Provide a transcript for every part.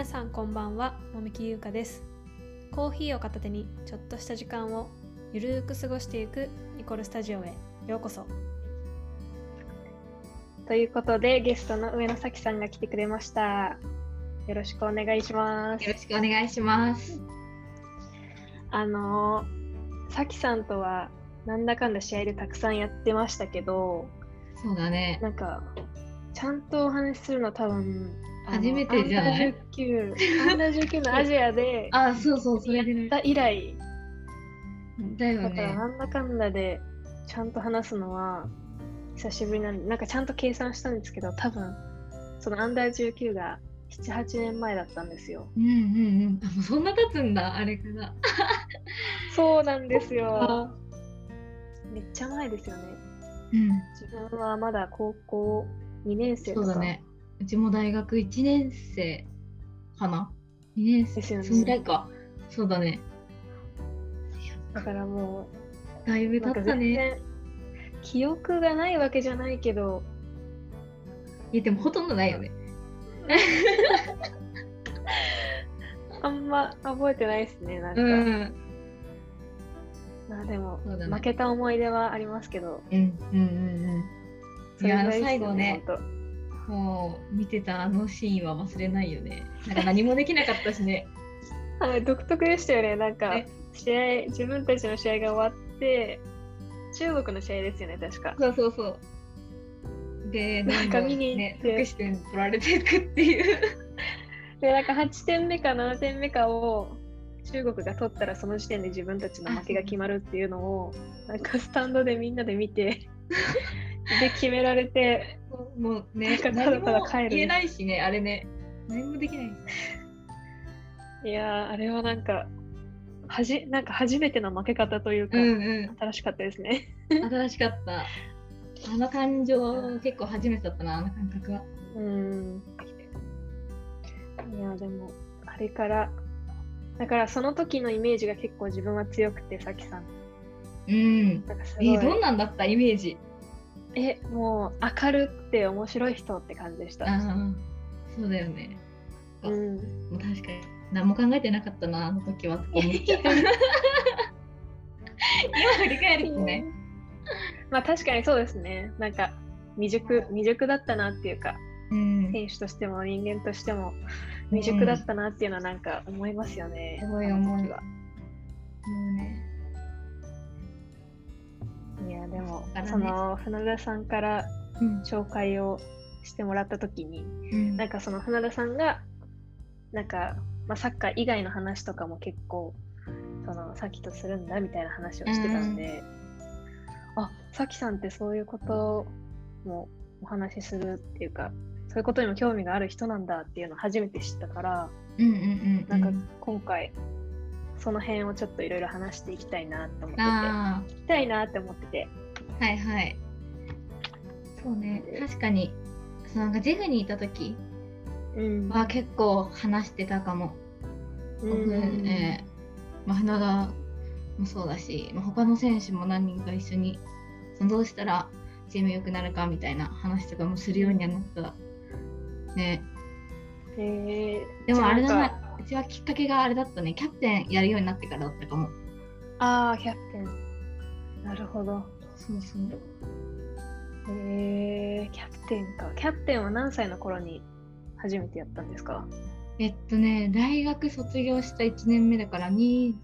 皆さんこんばんはもきゆうかです。コーヒーを片手にちょっとした時間をゆるーく過ごしていくニコルスタジオへ。ようこそ。ということでゲストの上野咲さんが来てくれました。よろしくお願いします。よろしくお願いします。あの咲さんとはなんだかんだ試合でたくさんやってましたけどそうだね。なんかちゃんとお話しするの多分初めてじゃない？アンダー19のアジアであそうそうそれでね。以来。だよね。だからなんだかんだでちゃんと話すのは久しぶりなんでなんかちゃんと計算したんですけど多分そのアンダー19が78年前だったんですよ。うんうんうん。そんな経つんだあれから。そうなんですよ。めっちゃ前ですよね。うん、自分はまだ高校2年生とか。そうだねうちも大学1年生かな ?2 年生？ですよね。そんぐらいか。そうだね。だからもう、だいぶ経ったね。記憶がないわけじゃないけど。いや、でもほとんどないよね。あんま覚えてないですね、なんか。うん、まあでも、ね、負けた思い出はありますけど。うんうんうんうん。いや、最後ね。もう見てたあのシーンは忘れないよね。なんか何もできなかったしね。はい、独特でしたよね。なんか、試合、自分たちの試合が終わって、中国の試合ですよね、確か。そうそうそう。で、なんか見に行って、ね、得点取られていくっていう。で、なんか8点目か7点目かを中国が取ったらその時点で自分たちの負けが決まるっていうのを、なんかスタンドでみんなで見て で決められてもうねただただ帰る。言えないしねあれね。何もできない。いやあれはなんかはじなんか初めての負け方というか、うんうん、新しかったですね。新しかった。あの感情結構初めてだったなあの感覚は。うん。いやでもあれからだからその時のイメージが結構自分は強くてさきさん。うん。えどんなんだったイメージえもう明るくて面白い人って感じでした。そうだよね。うん。確かに。何も考えてなかったなあの時は今振り返るとね、まあ確かにそうですね。なんか未熟未熟だったなっていうか、うん、選手としても人間としても未熟だったなっていうのはなんか思いますよね、すごい思いは。もうねいやでも、ね、その船田さんから紹介をしてもらった時に、うん、なんかその船田さんがなんか、まあ、サッカー以外の話とかも結構そのさっきとするんだみたいな話をしてたんで、うん、あさきさんってそういうこともお話しするっていうかそういうことにも興味がある人なんだっていうのを初めて知ったから、うんうんうん、なんか今回その辺をちょっといろいろ話していきたいなと思ってて。聞きたいなって思ってて。はいはい。そうね。確かにそのなんかジェフにいた時は結構話してたかも、うん、えー、まあ、花田もそうだし、まあ、他の選手も何人か一緒にそのどうしたらチーム良くなるかみたいな話とかもするようにはなった。ね。えー、でもあれだなうちはきっかけがあれだったね。キャプテンやるようになってからだったかも。ああキャプテン。なるほど。そうそう。へえー、キャプテンか。キャプテンは何歳の頃に初めてやったんですか？えっとね大学卒業した1年目だから23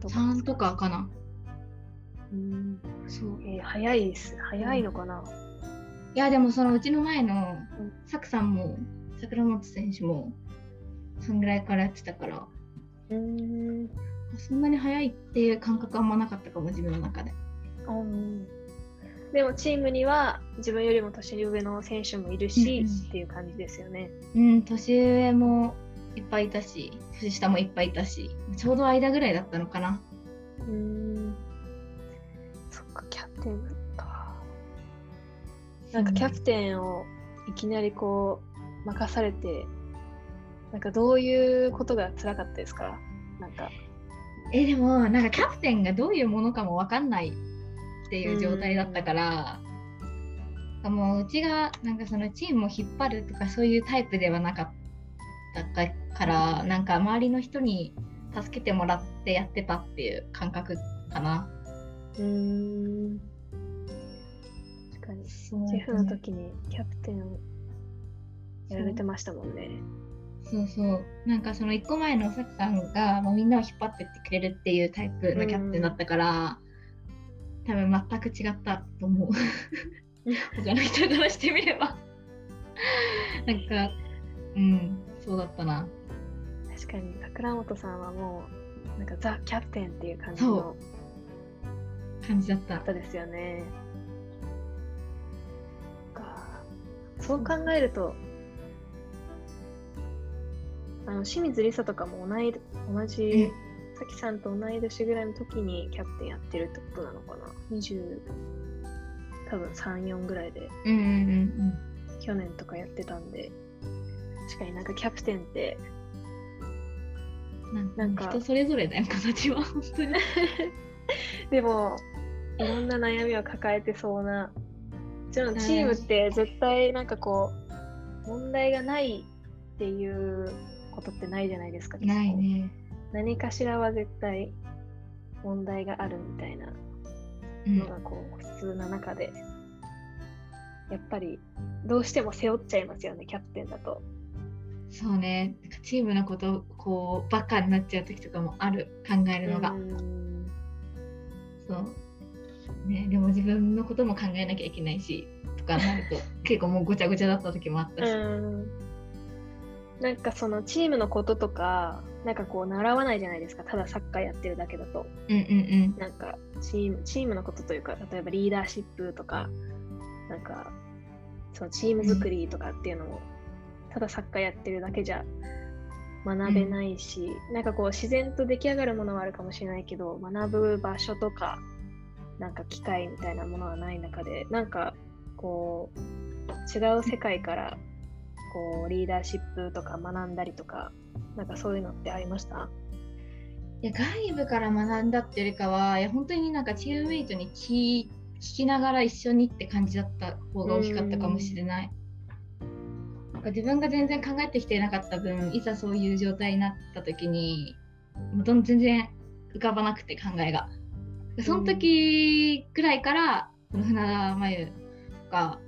とか。3とかかな。うん。そう、えー、早いです。早いのかな、うんいやでもそのうちの前のサクさんも桜本選手もそんぐらいからやってたからうんそんなに早いっていう感覚あんまなかったかも自分の中で。うんでもチームには自分よりも年上の選手もいるし、うん、っていう感じですよね。うん、年上もいっぱいいたし、年下もいっぱいいたし、ちょうど間ぐらいだったのかな。うん。そっか、キャプテンなんかキャプテンをいきなりこう任されてなんかどういうことが辛かったですか？なんか。えでもなんかキャプテンがどういうものかも分かんないっていう状態だったから、もううちがなんかそのチームを引っ張るとかそういうタイプではなかったからなんか周りの人に助けてもらってやってたっていう感覚かな。うん。確かに。シェフの時にキャプテンをやられてましたもんね。そうそう。なんかその1個前のさきさんがもうみんなを引っ張ってってくれるっていうタイプのキャプテンだったから、多分全く違ったと思う。他の人からしてみれば。なんかうんそうだったな。確かに桜本さんはもうなんかザ・キャプテンっていう感じの感じだった。方ですよねそう考えるとあの清水梨沙とかも同い同じさきさんと同い年ぐらいの時にキャプテンやってるってことなのかな？20多分34ぐらいで、うんうんうん去年とかやってたんで。確かになんかキャプテンってなんか人それぞれだよ形は本当に。でもいろんな悩みを抱えてそうなもちろんチームって絶対なんかこう問題がないっていうことってないじゃないですかないね。何かしらは絶対問題があるみたいなのがこう普通な中で、やっぱりどうしても背負っちゃいますよねキャプテンだと。そうね。チームのことこうバカになっちゃう時とかもある考えるのが。そうね、でも自分のことも考えなきゃいけないしとかなると 結構もうごちゃごちゃだった時もあったし。なんかそのチームのこととかなんかこう習わないじゃないですか。ただサッカーやってるだけだと、うんうんうん、なんかチームチームのことというか例えばリーダーシップとかなんかそのチーム作りとかっていうのを、ただサッカーやってるだけじゃ学べないし、うん、なんかこう自然と出来上がるものはあるかもしれないけど学ぶ場所とかなんか機会みたいなものはない中でなんかこう違う世界からこうリーダーシップとか学んだりとかなんかそういうのってありました？いや外部から学んだっていうよりかはいや本当になんかチームメイトに聞聞きながら一緒にって感じだった方が大きかったかもしれない。なんか自分が全然考えてきてなかった分いざそういう状態になった時にもう全然浮かばなくて考えが。その時くらいから、この船田真由とか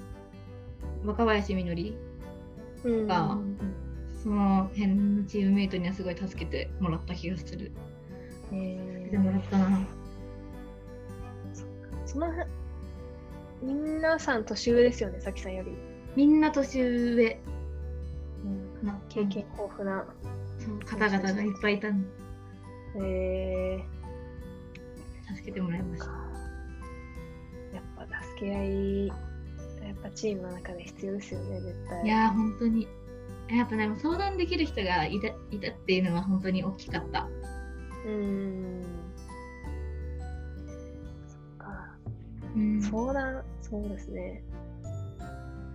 若林みのりとか、その辺のチームメイトにはすごい助けてもらった気がする。えー、でもらったな。その皆さん年上ですよね、さきさんより。みんな年上。うん、経験豊富な。方々がいっぱいいたんえー、助けてもらいました。やっぱ助け合い、やっぱチームの中で必要ですよね、絶対。いや本当に。やっぱね、相談できる人がいたいたっていうのは本当に大きかった。うん。そっか。うん、相談、そうですね。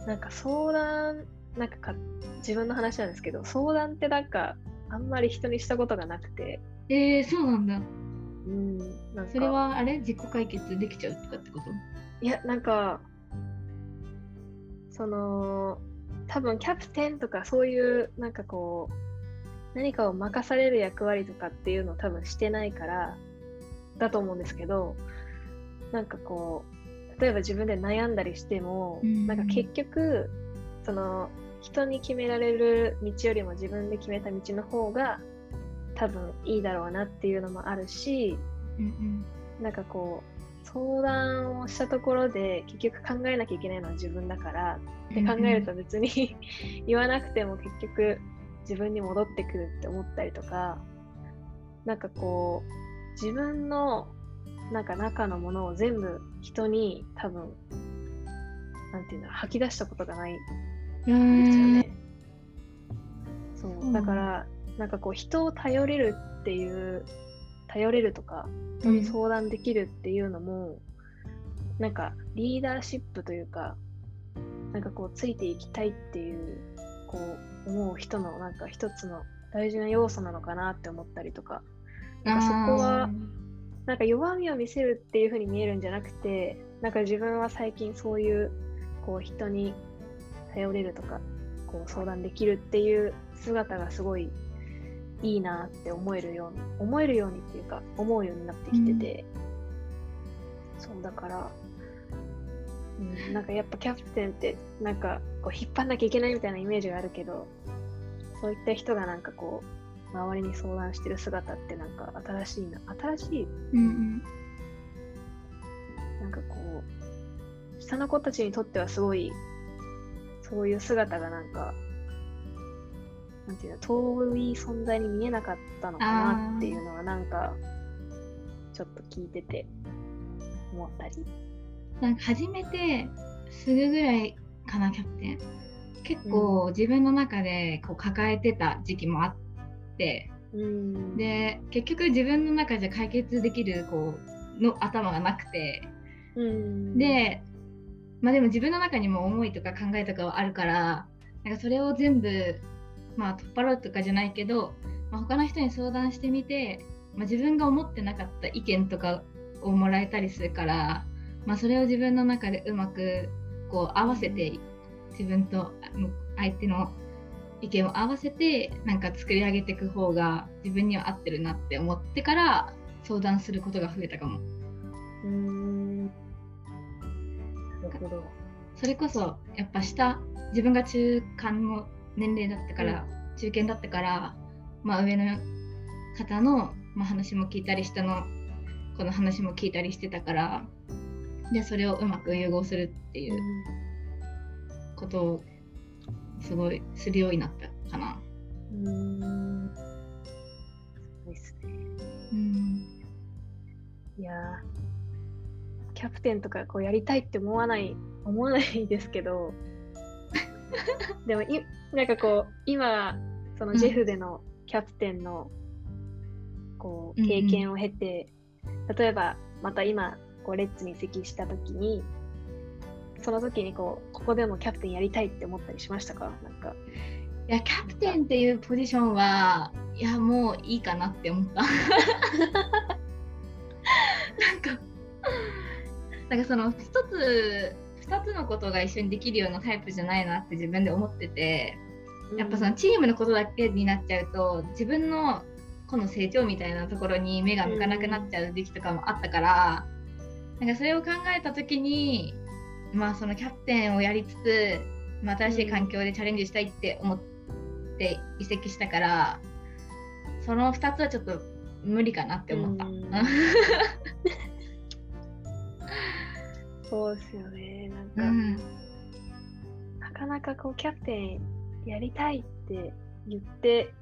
なんか相談、なんかか自分の話なんですけど、相談ってなんかあんまり人にしたことがなくて。えー、そうなんだ。うん、なんか。それはあれ？自己解決できちゃうとかってこと？いや、なんか、その、多分キャプテンとかそういうなんかこう何かを任される役割とかっていうのを多分してないからだと思うんですけどなんかこう例えば自分で悩んだりしても、うん、なんか結局その人に決められる道よりも自分で決めた道の方が多分いいだろうなっていうのもあるし、うんうん、なんかこう相談をしたところで結局考えなきゃいけないのは自分だからって考えると別に 言わなくても結局自分に戻ってくるって思ったりとかなんかこう自分のなんか中のものを全部人に多分なんていうんだろう吐き出したことがないんですよね。そう。だから、なんかこう人を頼れるっていう頼れるとか人に相談できるっていうのも、うん、なんかリーダーシップというかなんかこうついていきたいっていうこう思う人のなんか一つの大事な要素なのかなって思ったりとか。なんかそこはなんか弱みを見せるっていう風に見えるんじゃなくてなんか自分は最近そういうこう人に頼れるとかこう相談できるっていう姿がすごいいいなって思えるように思えるようにっていうか思うようになってきてて、うん、そうだから、うん、なんかやっぱキャプテンってなんかこう引っ張んなきゃいけないみたいなイメージがあるけどそういった人がなんかこう周りに相談してる姿ってなんか新しいな新しい、うん、なんかこう下の子たちにとってはすごいそういう姿がなんかなんていうの遠い存在に見えなかったのかなっていうのはなんかちょっと聞いてて思ったり。なんか初めてすぐぐらいかなキャプテン。結構自分の中でこう抱えてた時期もあって、うん、で結局自分の中じゃ解決できるこうの頭がなくて、うん、でまあでも自分の中にも思いとか考えとかはあるからなんかそれを全部まあ取っ払うとかじゃないけど、まあ、他の人に相談してみて、まあ、自分が思ってなかった意見とかをもらえたりするから、まあ、それを自分の中でうまくこう合わせて自分と相手の意見を合わせてなんか作り上げていく方が自分には合ってるなって思ってから相談することが増えたかも。うん。なるほど。それこそやっぱ下自分が中間の年齢だったから、うん、中堅だったから、まあ、上の方の、まあ、話も聞いたり下のこの話も聞いたりしてたからでそれをうまく融合するっていうことをすごいするようになったかな。うん。そうですね。うん。いやキャプテンとかこうやりたいって思わない思わないですけど。でもいなんかこう今そのジェフでのキャプテンのこう経験を経て、うんうん、例えばまた今こうレッツに移籍した時にその時にこうここでもキャプテンやりたいって思ったりしましたか？なんか。いやキャプテンっていうポジションはいやもういいかなって思った。なんかなんかその一つ2つのことが一緒にできるようなタイプじゃないなって自分で思っててやっぱそのチームのことだけになっちゃうと自分のこの成長みたいなところに目が向かなくなっちゃう時期とかもあったから、なんかそれを考えた時にまあそのキャプテンをやりつつ、まあ、新しい環境でチャレンジしたいって思って移籍したからその2つはちょっと無理かなって思った。そうですよね。なんか、うん、なかなかこうキャプテンやりたいって言って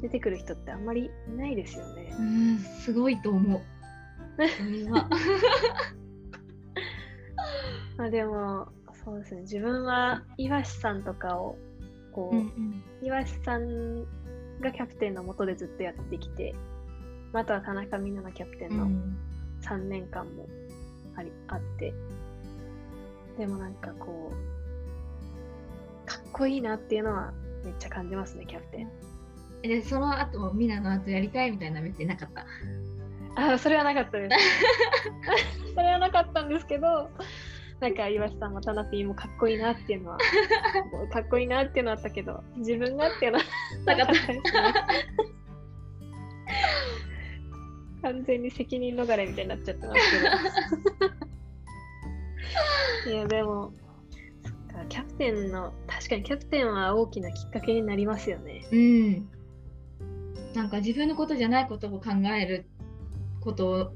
出てくる人ってあんまりいないですよね。うん、すごいと思う。まあでもそうですね。自分は岩師さんとかをこう、うんうん、岩師さんがキャプテンのもとでずっとやってきて、まあ、あとは田中美奈のキャプテンの3年間もありあって。でもなんかこうかっこいいなっていうのはめっちゃ感じますねキャプテン。でその後もミナの後やりたいみたいな目ってなかった？あそれはなかったです。それはなかったんですけどなんか岩下さんも田中もかっこいいなっていうのはかっこいいなっていうのはあったけど自分がっていうのはなかったですね。完全に責任逃れみたいになっちゃってますけど。いやでもキャプテンの確かにキャプテンは大きなきっかけになりますよね。うん。なんか自分のことじゃないことを考えること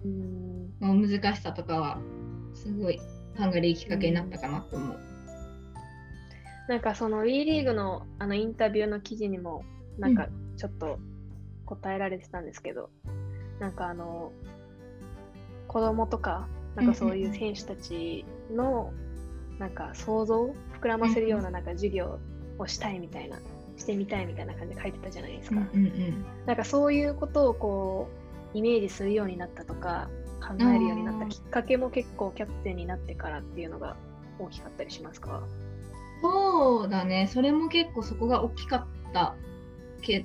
の難しさとかはすごい考えるきっかけになったかなと思う、うなんかその WE リーグのあのインタビューの記事にもなんかちょっと答えられてたんですけど、なんかあの子供とかなんかそういう選手たちのなんか想像を膨らませるようななんか授業をしたいみたいなしてみたいみたいな感じで書いてたじゃないですか。なんかそういうことをこうイメージするようになったとか考えるようになったきっかけも結構キャプテンになってからっていうのが大きかったりしますか？そうだね。それも結構そこが大きかったけ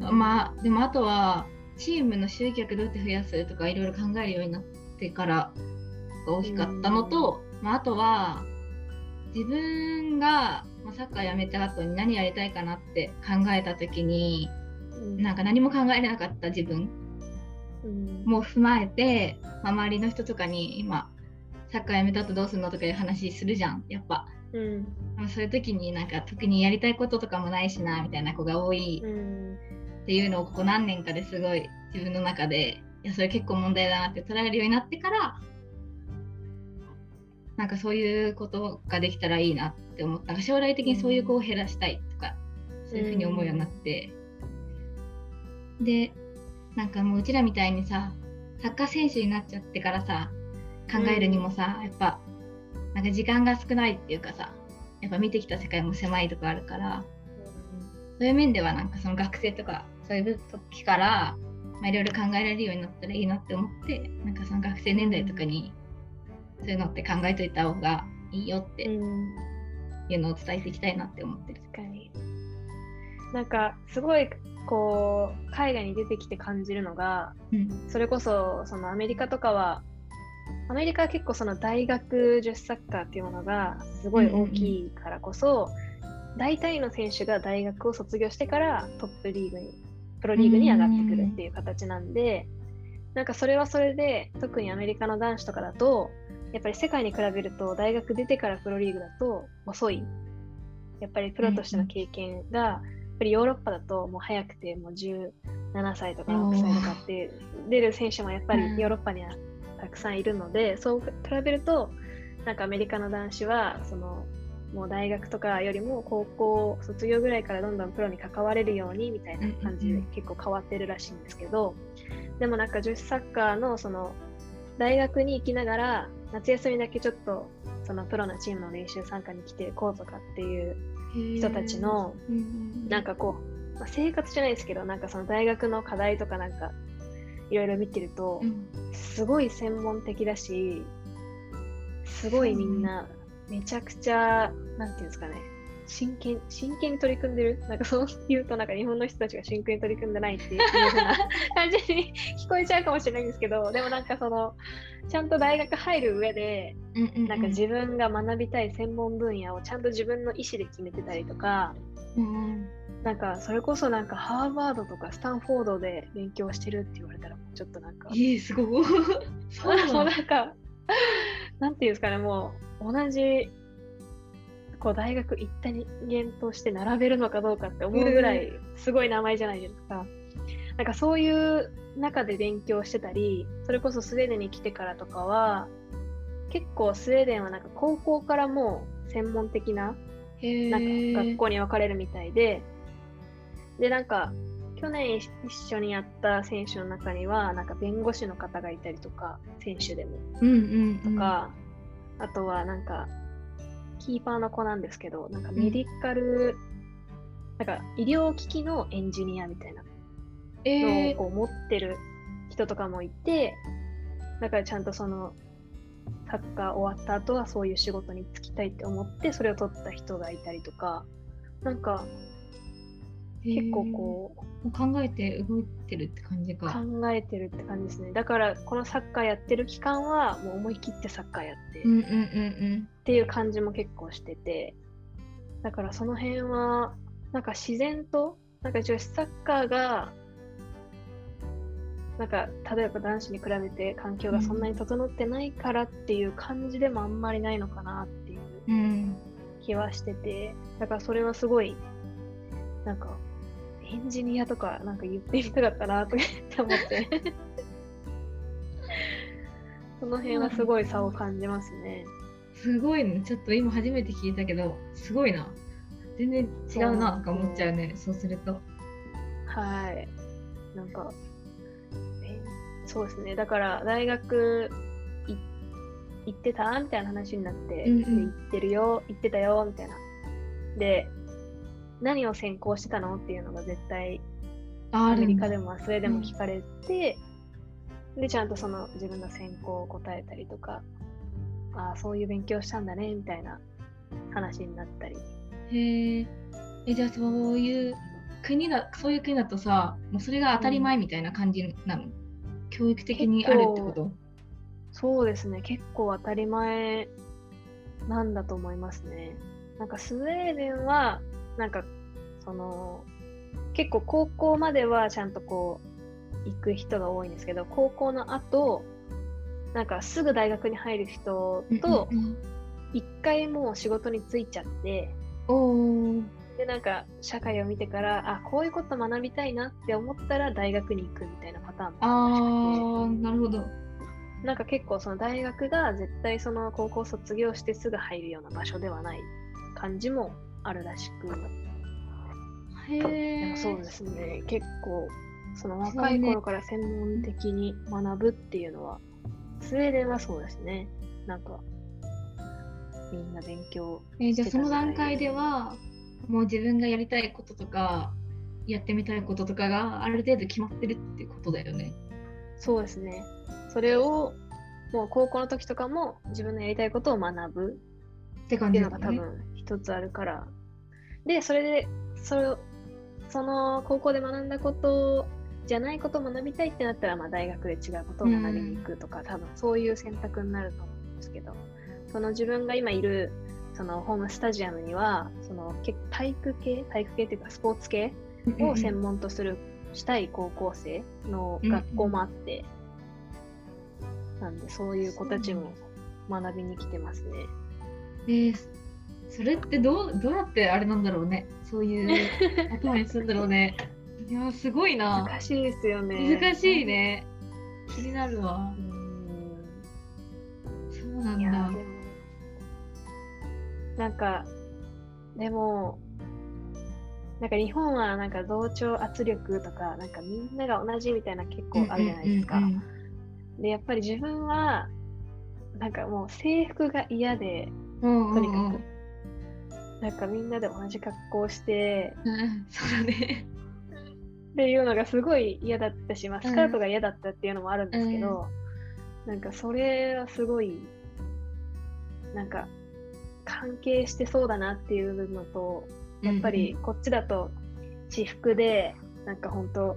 まあでもあとはチームの集客どうやって増やすとかいろいろ考えるようになってからが大きかったのと、まあ、あとは自分がサッカーやめた後に何やりたいかなって考えた時に、うん、なんか何も考えれなかった自分も踏まえて、まあ、周りの人とかに今サッカーやめた後どうするのとかいう話するじゃんやっぱ、うん、そういう時になんか特にやりたいこととかもないしなみたいな子が多いっていうのをここ何年かですごい自分の中でいやそれ結構問題だなって捉えるようになってからなんかそういうことができたらいいなって思った。将来的にそういう子を減らしたいとか、そういうふうに思うようになって、うん、でなんかもううちらみたいにさサッカー選手になっちゃってからさ考えるにもさ、うん、やっぱなんか時間が少ないっていうかさやっぱ見てきた世界も狭いとこあるから、うん、そういう面ではなんかその学生とかそういう時からいろいろ考えられるようになったらいいなって思ってなんかその学生年代とかにそういうのって考えといた方がいいよっていうのを伝えていきたいなって思ってる。確かに。なんかすごいこう海外に出てきて感じるのが、うん、それこそそのアメリカとかはアメリカは結構その大学女子サッカーっていうものがすごい大きいからこそ、うんうん、大体の選手が大学を卒業してからトップリーグにプロリーグに上がってくるっていう形なんで、うん、なんかそれはそれで特にアメリカの男子とかだとやっぱり世界に比べると大学出てからプロリーグだと遅い。やっぱりプロとしての経験が、やっぱりヨーロッパだともう早くてもう17歳とか6歳とかって出る選手もやっぱりヨーロッパにはたくさんいるので、そう比べるとなんかアメリカの男子はそのもう大学とかよりも高校卒業ぐらいからどんどんプロに関われるようにみたいな感じで結構変わってるらしいんですけど、でもなんか女子サッカーのその大学に行きながら夏休みだけちょっとそのプロのチームの練習参加に来ていこうとかっていう人たちのなんかこう、まあ、生活じゃないですけどなんかその大学の課題とかなんかいろいろ見てると、すごい専門的だしすごいみんなめちゃくちゃなんていうんですかね真剣、真剣に取り組んでる？なんかそう言うと、なんか日本の人たちが真剣に取り組んでないっていう風な。感じに聞こえちゃうかもしれないんですけど、でもなんかその、ちゃんと大学入る上で、なんか自分が学びたい専門分野をちゃんと自分の意思で決めてたりとか、うん、なんかそれこそなんかハーバードとかスタンフォードで勉強してるって言われたら、ちょっとなんか、えー、すごい。そうなんか、なんていうんですかね、もう同じこう大学行った人間として並べるのかどうかって思うぐらいすごい名前じゃないですか。なんかそういう中で勉強してたり、それこそスウェーデンに来てからとかは、結構スウェーデンはなんか高校からもう専門的ななんか学校に分かれるみたいで、で、なんか去年一緒にやった選手の中には、なんか弁護士の方がいたりとか、選手でも。うんうんうん、とか、あとはなんかキーパーの子なんですけど、なんかメディカル、うん、なんか医療機器のエンジニアみたいなのをこう持ってる人とかもいて、だからちゃんとそのサッカー終わった後はそういう仕事に就きたいって思ってそれを取った人がいたりとか、なんか結構こう。考えて動いてるって感じか。考えてるって感じですね。だからこのサッカーやってる期間はもう思い切ってサッカーやって、っていう感じも結構してて、だからその辺はなんか自然と、なんか女子サッカーがなんか例えば男子に比べて環境がそんなに整ってないからっていう感じでもあんまりないのかなっていう気はしてて、だからそれはすごいなんかエンジニアとかなんか言ってみたかったなとかって思って その辺はすごい差を感じますね。すごいね。ちょっと今初めて聞いたけど、すごいな。全然違うなとか思っちゃうね、そうすると。はい。なんか、えそうですね。だから大学行ってたみたいな話になって、うんうん、行ってるよ、行ってたよ、みたいな。で、何を専攻してたの？っていうのが絶対アメリカでもスウェーデンも聞かれて、うん、でちゃんとその自分の専攻を答えたりとかああそういう勉強したんだねみたいな話になったり。へえじゃあそういう国だそういう国だとさもうそれが当たり前みたいな感じなの、うん、教育的にあるってこと？そうですね。結構当たり前なんだと思いますね。なんかスウェーデンは、なんか、その、結構高校まではちゃんとこう、行く人が多いんですけど、高校の後、なんかすぐ大学に入る人と、一回もう仕事に就いちゃって、で、なんか社会を見てから、あ、こういうこと学びたいなって思ったら大学に行くみたいなパターンもああ、なるほど。なんか結構その大学が絶対その高校卒業してすぐ入るような場所ではない感じもあるらしく。へえ。そうですね。結構その若い頃から専門的に学ぶっていうのは、スウェーデンはそうですね。なんかみんな勉強えー、じゃあその段階ではもう自分がやりたいこととかやってみたいこととかがある程度決まってるってことだよね。そうですね。それをもう高校の時とかも自分のやりたいことを学ぶっていうのが多分一つあるから。で、それでそその高校で学んだことじゃないことを学びたいってなったら、まあ、大学で違うことを学びに行くとか、うん、多分そういう選択になると思うんですけど。その自分が今いるそのホームスタジアムにはその体育系？体育系っていうかスポーツ系？を専門とするしたい高校生の学校もあって、なんでそういう子たちも学びに来てますね。えー、それってどうどうやってあれなんだろうねそういう 頭にするんだろうね。いやすごいな。難しいですよね。難しいね。気になるわ。そうなんだ。なんか、でも、なんか日本はなんか同調圧力とか、なんかみんなが同じみたいな結構あるじゃないですか。で、やっぱり自分は、なんかもう制服が嫌で、とにかく。なんかみんなで同じ格好して、うん、そうだね。っていうのがすごい嫌だったし、まあ、スカートが嫌だったっていうのもあるんですけど、うん、なんかそれはすごい、なんか関係してそうだなっていうのとやっぱりこっちだと私服でなんか本当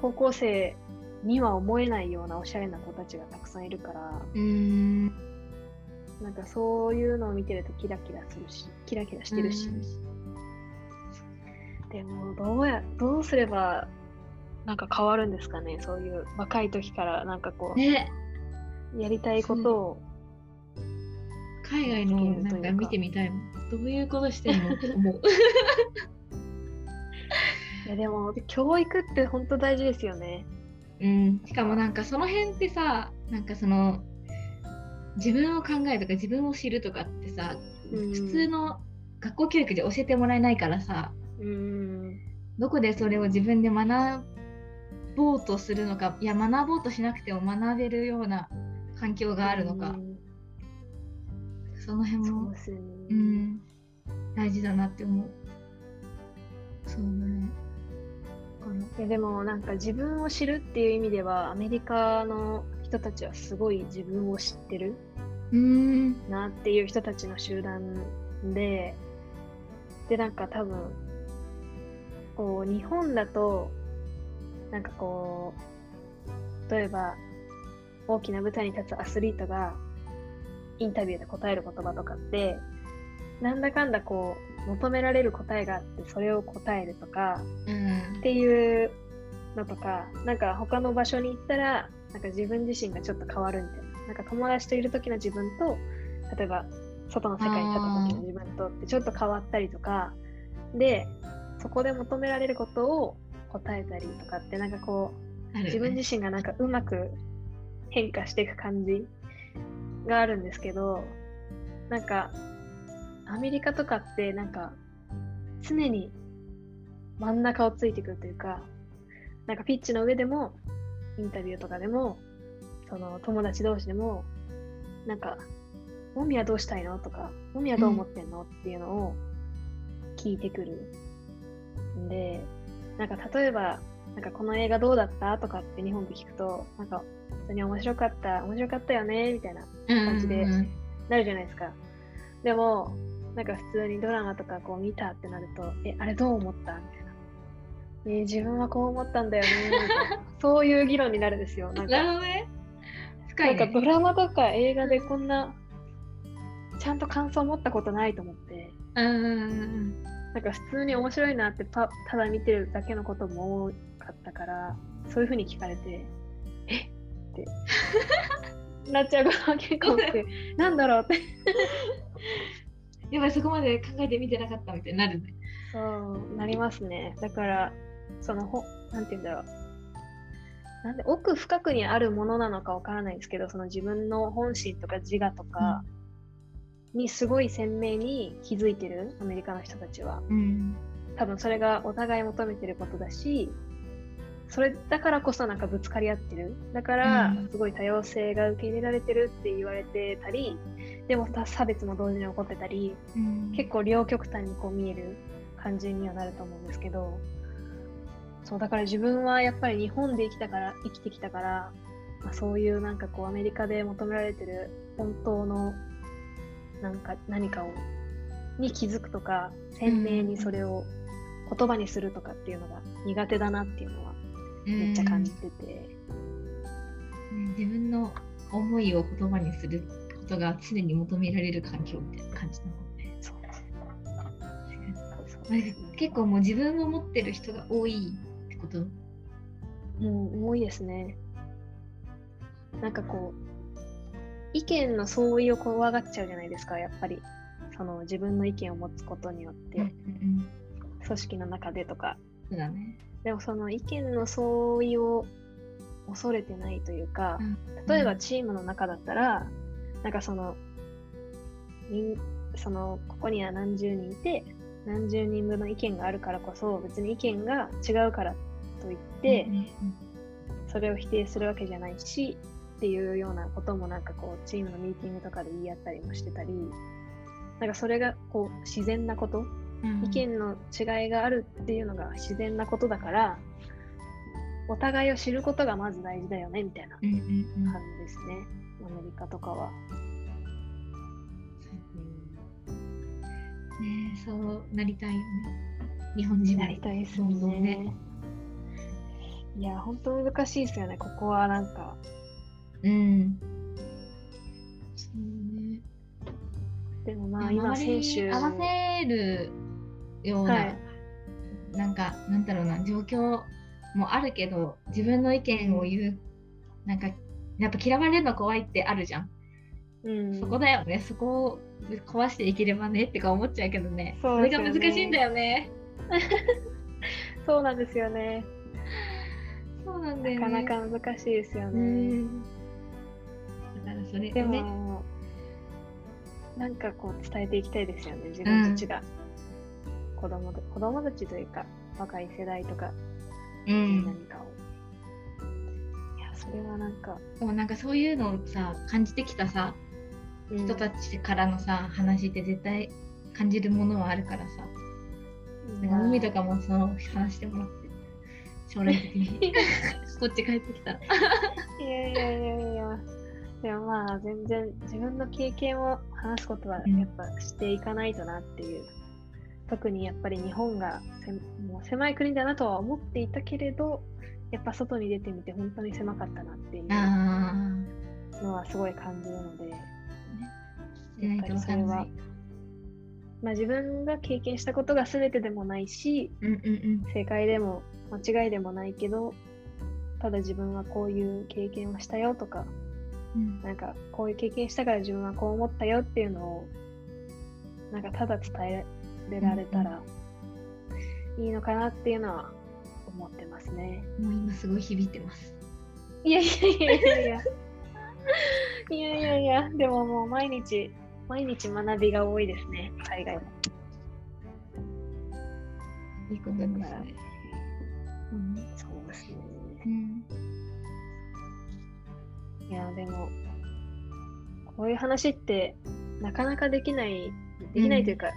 高校生には思えないようなおしゃれな子たちがたくさんいるからうんなんかそういうのを見てるとキラキラするしキラキラしてるし。でもどうやどうすればなんか変わるんですかねそういう若い時からなんかこう、ね、やりたいことを。海外のなんか見てみたいもん。どういうことしてんの？って思う。いやでも教育って本当大事ですよね。うん、しかもなんかその辺ってさなんかその自分を考えるとか自分を知るとかってさ、うん、普通の学校教育で教えてもらえないからさ、うん、どこでそれを自分で学ぼうとするのかいや学ぼうとしなくても学べるような環境があるのか、うん。その辺もう、ね、うん、大事だなって思う。そうね。でもなんか自分を知るっていう意味ではアメリカの人たちはすごい自分を知ってるなっていう人たちの集団ででなんか多分こう日本だとなんかこう例えば大きな舞台に立つアスリートがインタビューで答える言葉とかってなんだかんだこう求められる答えがあってそれを答えるとか、うん、っていうのとかなんか他の場所に行ったらなんか自分自身がちょっと変わるみたいな。なんか友達といる時の自分と例えば外の世界に立った時の自分とってちょっと変わったりとかでそこで求められることを答えたりとかってなんかこう、ね、自分自身がなんかうまく変化していく感じがあるんですけど、なんか、アメリカとかってなんか、常に真ん中をついてくるというか、なんかピッチの上でも、インタビューとかでも、その友達同士でも、なんか、もみはどうしたいの？とか、もみはどう思ってんの、っていうのを聞いてくる。んで、なんか例えば、なんかこの映画どうだった？とかって日本で聞くと、なんか普通に面白かった、面白かったよね、みたいな感じでなるじゃないですか。でも、なんか普通にドラマとかこう見たってなると、え、あれどう思った？みたいな。えー、自分はこう思ったんだよね。そういう議論になるんですよ。なんか、ね、深い、ね、なんかドラマとか映画でこんなちゃんと感想を持ったことないと思って。うんなんか普通に面白いなってたただ見てるだけのことも多かったからそういうふうに聞かれてえ？って。なっちゃうことが結構多くて。なんだろうって。やっぱりそこまで考えてみてなかったみたいになるね。そうなりますね。だからそのほなんて言うんだろう。なんで奥深くにあるものなのかわからないですけどその自分の本心とか自我とかにすごい鮮明に気づいてるアメリカの人たちは、うん、多分それがお互い求めてることだしそれだからこそなんかぶつかり合ってる。だからすごい多様性が受け入れられてるって言われてたりでも差別も同時に起こってたり、うん、結構両極端にこう見える感じにはなると思うんですけどそうだから自分はやっぱり日本で生きたから生きてきたから、まあ、そういうなんかこうアメリカで求められてる本当のなんか何かをに気づくとか鮮明にそれを言葉にするとかっていうのが苦手だなっていうのはめっちゃ感じてて、うん、自分の思いを言葉にすることが常に求められる環境みたいな感じなのでそう。結構もう自分を持ってる人が多いこと？もう多いですね。なんかこう意見の相違を怖がっちゃうじゃないですかやっぱり。その自分の意見を持つことによって、うんうん、組織の中でとか。そうだ、ね、でもその意見の相違を恐れてないというか、例えばチームの中だったら、なんかそのそのここには何十人いて何十人分の意見があるからこそ別に意見が違うからといって、それを否定するわけじゃないしっていうようなこともなんかこうチームのミーティングとかで言い合ったりもしてたりなんかそれがこう自然なこと、うん、意見の違いがあるっていうのが自然なことだからお互いを知ることがまず大事だよねみたいな感じですね、アメリカとかは。ねそうなりたいよね。日本人なりたいですよね。いや、本当難しいですよね。ここはなんか、うん。そうね。でもまあ今選手合わせるような、はい、なんかなんだろうな状況もあるけど自分の意見を言うなんかやっぱ嫌われるの怖いってあるじゃん。うん、そこだよねそこを壊していければねってか思っちゃうけどねそれが難しいんだよね。そうなんですよね。そうなんだよね。なかなか難しいですよね。からそれでも、なんかこう伝えていきたいですよね。自分たちが、うん、子供子供たちというか若い世代とか、うん、何かを。いやそれはなんか。でもなんかそういうのをさ感じてきたさ、うん、人たちからのさ話って絶対感じるものはあるからさ、なんか海とかもその話してもらって将来的に。こっち帰ってきた。らいやいやいやいや。でもまあ全然自分の経験を話すことはやっぱしていかないとなっていう、うん、特にやっぱり日本がもう狭い国だなとは思っていたけれどやっぱ外に出てみて本当に狭かったなっていうのはすごい感じるので、やっぱりそれは、まあ、自分が経験したことが全てでもないし、うんうんうん、正解でも間違いでもないけどただ自分はこういう経験をしたよとかうん、なんかこういう経験したから自分はこう思ったよっていうのをなんかただ伝えられたらいいのかなっていうのは思ってますね。もう今すごい響いてます。いやいやいやいやいや。いやいやいや、でももう毎日、毎日学びが多いですね、海外も。いいことですね。うん、そうですね。うんいや、でも、こういう話ってなかなかできない、できないというか、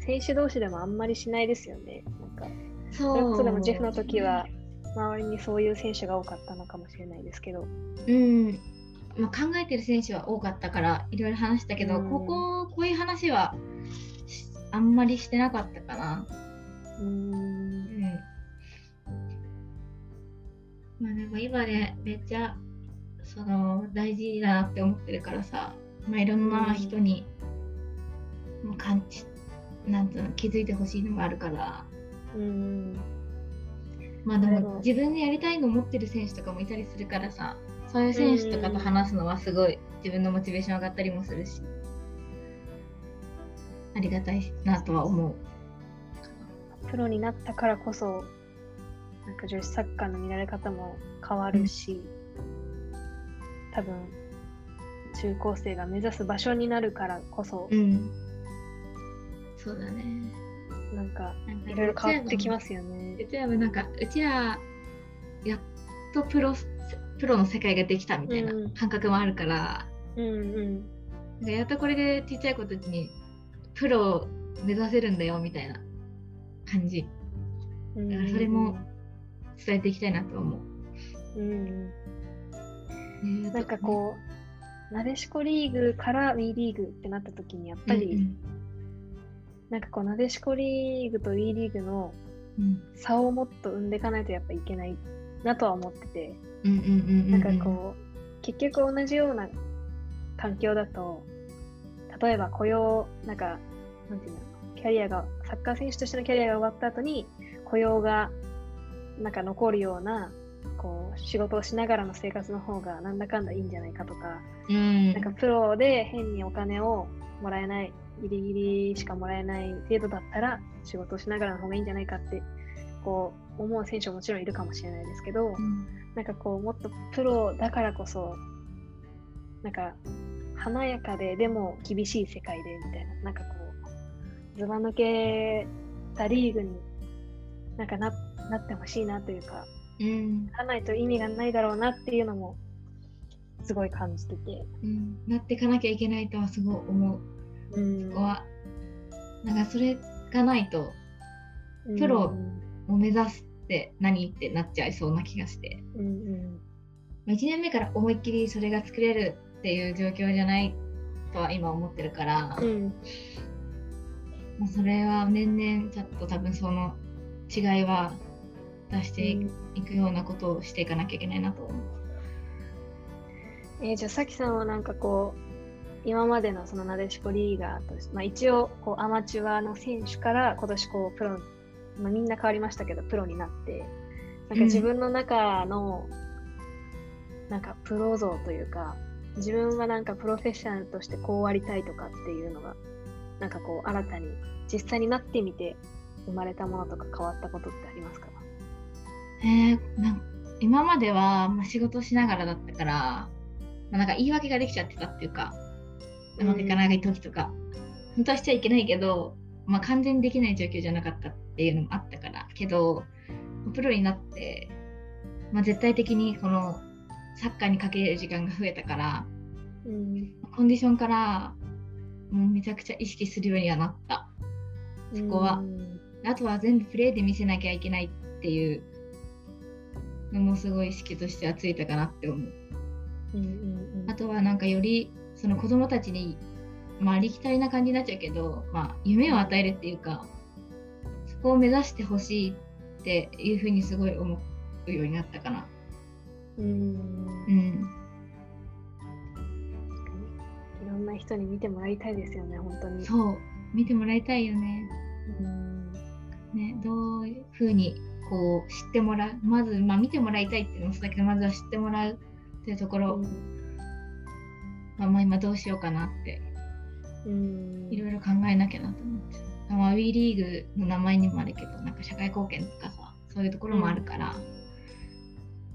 うん、選手同士でもあんまりしないですよね。なんか、そうそでもジェフの時は、周りにそういう選手が多かったのかもしれないですけど。うん。まあ、考えてる選手は多かったからいろいろ話したけど、うん、こここういう話はあんまりしてなかったかな。うん。まあでも今ねめっちゃその大事だなって思ってるからさ、まあ、いろんな人にもう感じなんと気づいてほしいのがあるから。うんまあでも自分でやりたいの持ってる選手とかもいたりするからさそういう選手とかと話すのはすごい自分のモチベーション上がったりもするし。ありがたいなとは思う。プロになったからこそなんか女子サッカーの見られ方も変わるし、うん、多分中高生が目指す場所になるからこそ、うん、そうだね。なんかいろいろ変わってきますよね。うちらもなんかうちらやっとプロプロの世界ができたみたいな感覚もあるから、うんうん。うん、やっとこれでちっちゃい子たちにプロを目指せるんだよみたいな感じ。だからそれも伝えていきたいなと思う。うん、なんかこう、なでしこリーグから WE リーグってなった時にやっぱり、うんうん、なんかこうなでしこリーグと WE リーグの差をもっと生んでいかないとやっぱいけないなとは思ってて、なんかこう結局同じような環境だと例えば雇用なんかなんていうのキャリアがサッカー選手としてのキャリアが終わった後に雇用がなんか残るようなこう仕事をしながらの生活の方がなんだかんだいいんじゃないかとか、うん、なんかプロで変にお金をもらえないギリギリしかもらえない程度だったら仕事をしながらの方がいいんじゃないかってこう思う選手ももちろんいるかもしれないですけど、うん、なんかこうもっとプロだからこそなんか華やかででも厳しい世界でみたいななんかこうずば抜けたリーグになんかななってほしいなというか、うん、ならないと意味がないだろうなっていうのもすごい感じてて、うん、なっていかなきゃいけないとはすごい思う、うん、そこは。なんかそれがないとプロを目指すって何ってなっちゃいそうな気がして、うんうん、1年目から思いっきりそれが作れるっていう状況じゃないとは今思ってるから、うん、まあ、それは年々ちょっと多分その違いは出していくようなことをしていかなきゃいけないなと思う。えー、じゃあさきさんはなんかこう今までのそのなでしこリーガーとして、まあ、一応こうアマチュアの選手から今年こうプロ、まあ、みんな変わりましたけどプロになってなんか自分の中の、なんかプロ像というか自分はなんかプロフェッショナルとしてこうありたいとかっていうのがなんかこう新たに実際になってみて生まれたものとか変わったことってありますか？えー、な今までは、まあ、仕事しながらだったから、まあ、なんか言い訳ができちゃってたっていうかうまくいかない時とか、本当はしちゃいけないけど、まあ、完全にできない状況じゃなかったっていうのもあったからけどプロになって、まあ、絶対的にこのサッカーにかける時間が増えたから、うん、コンディションからもうめちゃくちゃ意識するようにはなった。そこは、うん、あとは全部プレーで見せなきゃいけないっていうのもすごい意識としてはついたかなって思う。うんうんうん、あとはなんかよりその子供たちにまあありきたりな感じになっちゃうけど、まあ、夢を与えるっていうかそこを目指してほしいっていうふうにすごい思うようになったかな。うんうんいろんな人に見てもらいたいですよね本当に。そう見てもらいたいよね。うんねどういうふうにこう知ってもらうまず、まあ、見てもらいたいっていうのもそうだけどまずは知ってもらうっていうところ、うん、まあ、まあ今どうしようかなっていろいろ考えなきゃなと思って。まあ、WE リーグの名前にもあるけどなんか社会貢献とかさそういうところもあるから、うん、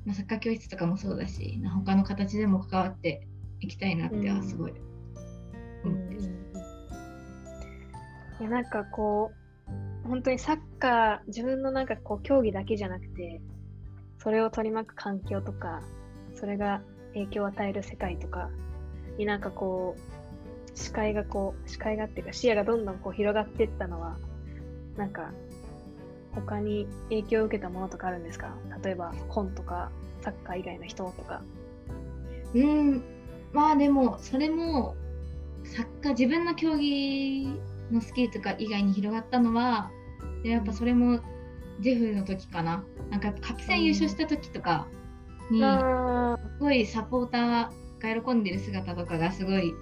まあ、サッカー教室とかもそうだし他の形でも関わっていきたいなってはすごい思ってる。うん。いやなんかこう本当にサッカー、自分のなんかこう競技だけじゃなくて、それを取り巻く環境とか、それが影響を与える世界とかになんかこう、視界がこう、視界がっていうか視野がどんどんこう広がっていったのは、なんか他に影響を受けたものとかあるんですか？例えば本とかサッカー以外の人とか。うん、まあでもそれもサッカー自分の競技のスキーとか以外に広がったのはでやっぱそれもジェフの時かな。なんかカプセン優勝した時とかに、すごいサポーターが喜んでる姿とかがすごい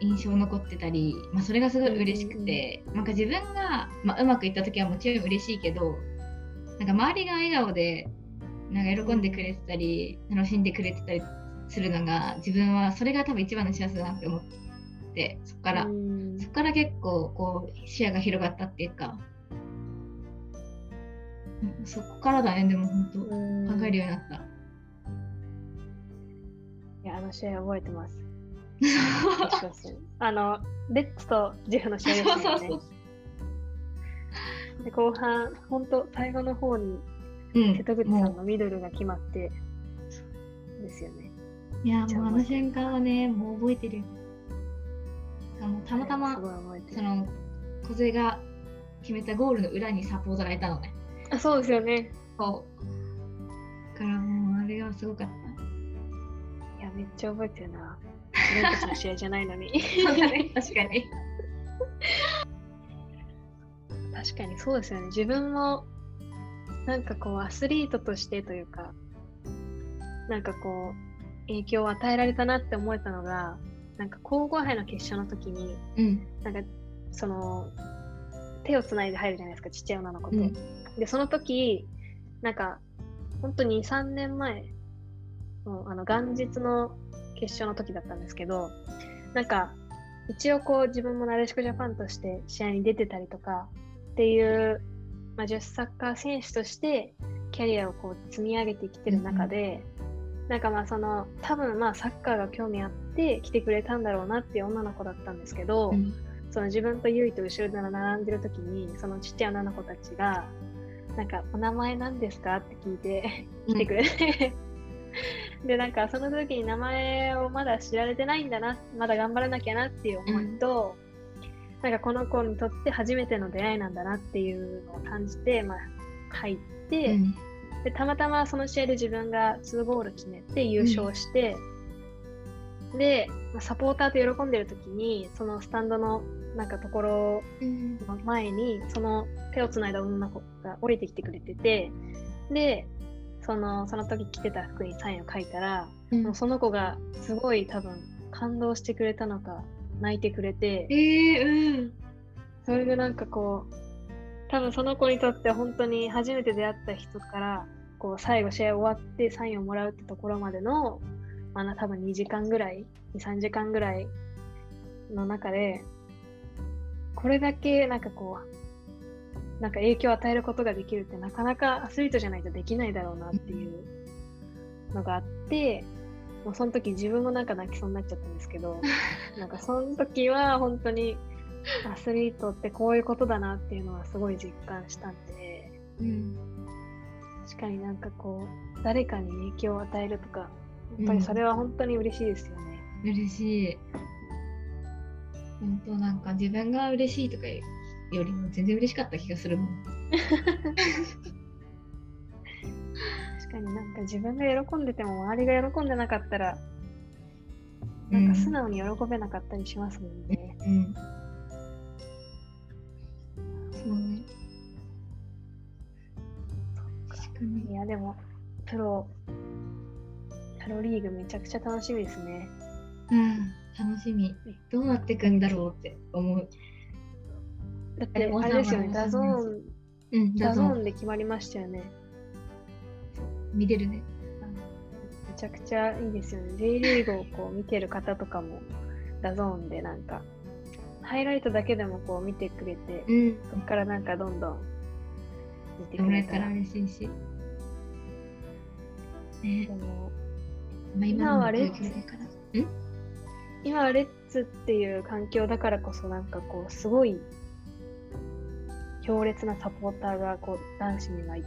印象残ってたり、まあ、それがすごい嬉しくて、なんか自分が、まあ、うまくいった時はもちろん嬉しいけどなんか周りが笑顔でなんか喜んでくれてたり、楽しんでくれてたりするのが自分はそれが多分一番の幸せだなって思ってそこから、そこから結構こう視野が広がったっていうか、そこからだねでも本当考えるようになった。いやあの試合覚えてます。あのレッツとジェフの試合ですよね。で後半本当最後の方に瀬戸口さんのミドルが決まって、ですよね。いや、もうあの瞬間はね、もう覚えてる。もうたまたま、その、小勢が決めたゴールの裏にサポートがいたのね。あ、そうですよね。そう。からもう、あれがすごかった。いや、めっちゃ覚えてるな。自分たちの試合じゃないのに。確かに。確かにそうですよね。自分もなんかこうアスリートとしてというかなんかこう影響を与えられたなって思えたのがなんか皇后杯の決勝の時に、うん、なんかその手をつないで入るじゃないですかちっちゃい女の子と。うん、でその時なんか本当に23年前のあの元日の決勝の時だったんですけどなんか一応こう自分もなでしこジャパンとして試合に出てたりとかっていうまあ、女子サッカー選手としてキャリアをこう積み上げてきてる中で、うん、なんかまあその多分まあサッカーが興味あって来てくれたんだろうなっていう女の子だったんですけど、うん、その自分とゆいと後ろで並んでる時にそのちっちゃい女の子たちがなんかお名前何ですかって聞いて来てくれて、うん、でなんかその時に名前をまだ知られてないんだなまだ頑張らなきゃなっていう思いと、なんかこの子にとって初めての出会いなんだなっていうのを感じて、まあ、入って、うん、でたまたまその試合で自分が2ゴール決めて優勝して、うん、で、まあ、サポーターと喜んでる時にそのスタンドのなんかところの前に、その手をつないだ女の子が降りてきてくれててでそのその時着てた服にサインを書いたら、うん、もうその子がすごい多分感動してくれたのか泣いてくれて、えー、うん、それでなんかこう多分その子にとって本当に初めて出会った人からこう最後試合終わってサインをもらうってところまでの、まあ、多分2時間ぐらい23時間ぐらいの中でこれだけなんかこうなんか影響を与えることができるってなかなかアスリートじゃないとできないだろうなっていうのがあってもうその時自分もなんか泣きそうになっちゃったんですけど なんかその時は本当にアスリートってこういうことだなっていうのはすごい実感したんで、うん、確かになんかこう誰かに影響を与えるとかやっぱりそれは本当に嬉しいですよね。うん、嬉しい。本当なんか自分が嬉しいとかよりも全然嬉しかった気がするもん。かになんか自分が喜んでても周りが喜んでなかったらなんか素直に喜べなかったりしますもんね。うん、そうね。に。いやでもプロプロリーグめちゃくちゃ楽しみですね。うん、楽しみ。どうなっていくんだろうって思う。だってあれですよね、ダゾーン、うん、ダゾーンで決まりましたよね。見れるね。めちゃくちゃいいですよね。J リーグをこう見てる方とかも、ダゾーンでなんか、ハイライトだけでもこう見てくれて、うん、そこからなんかどんどん見てくれたら。嬉しいし。ね、今はレッツ、今はレッツっていう環境だからこそなんかこうすごい強烈なサポーターがこう男子にはいて。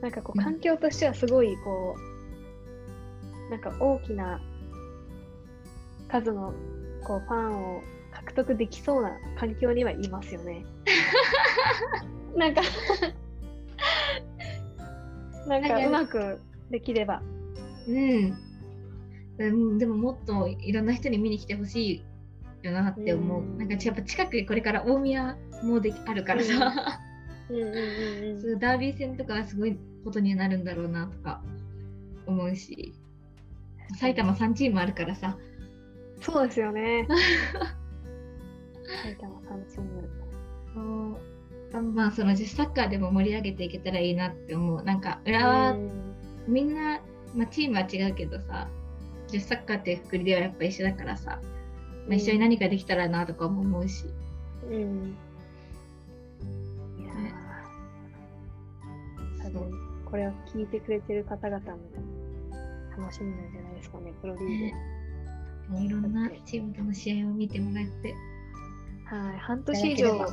なんかこう環境としてはすごいこう、なんか大きな数のこうファンを獲得できそうな環境にはいますよね。なんか なんかうまくできれば。うん。でももっといろんな人に見に来てほしいよなって思う。うん、なんかやっぱ近くにこれから大宮もであるからさ。ダービー戦とかはすごいことになるんだろうなとか思うし埼玉3チームあるからさそうですよね。埼玉3チーム。そうまあその女子サッカーでも盛り上げていけたらいいなって思う。なんか浦和、みんな、まあ、チームは違うけどさ女子サッカーってくくりではやっぱ一緒だからさ、まあ、一緒に何かできたらなとかも思うし。うん。いや多分これを聞いてくれてる方々も楽しみなんじゃないですかね、プロリーグ。ね、いろんなチームとの試合を見てもらって。はい、半年以上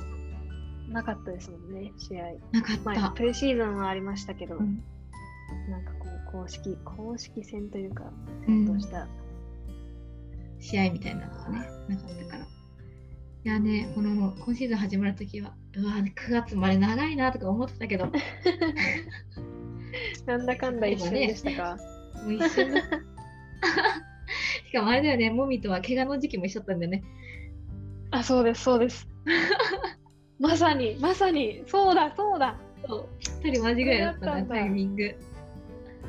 なかったですもんね、試合。なかった。まあ、プレシーズンはありましたけど、うん、なんかこう、公式、公式戦というか、ちゃんとした、うん、試合みたいなのがね、なかったから。いやね、この今シーズン始まるときは、うわ、9月まで長いなとか思ってたけど。なんだかんだ一緒でしたか。もう一緒 しかもあれだよね、もみとは怪我の時期も一緒だったんだよね。あ、そうです、そうです。まさに、まさに、そうだ、そうだ。そう、2人同じぐらいだったタイミング。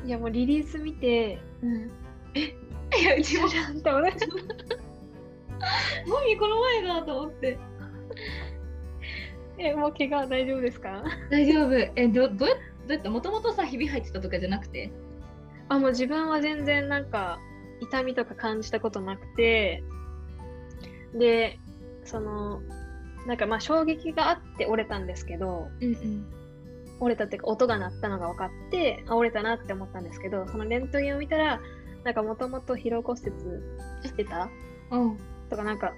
いや、もうリリース見て、うん、え？いや、うちもじゃんって思って。もみこの前だと思って。え、もう怪我大丈夫ですか？大丈夫。え、どどうやってもともとさ、ひび入ってたとかじゃなくて？あ、もう自分は全然なんか痛みとか感じたことなくて、で、その、なんかまあ衝撃があって折れたんですけど、うんうん、折れたっていうか音が鳴ったのが分かってあ折れたなって思ったんですけどそのレントゲンを見たらなんかもともと疲労骨折してた、うん、とかなんか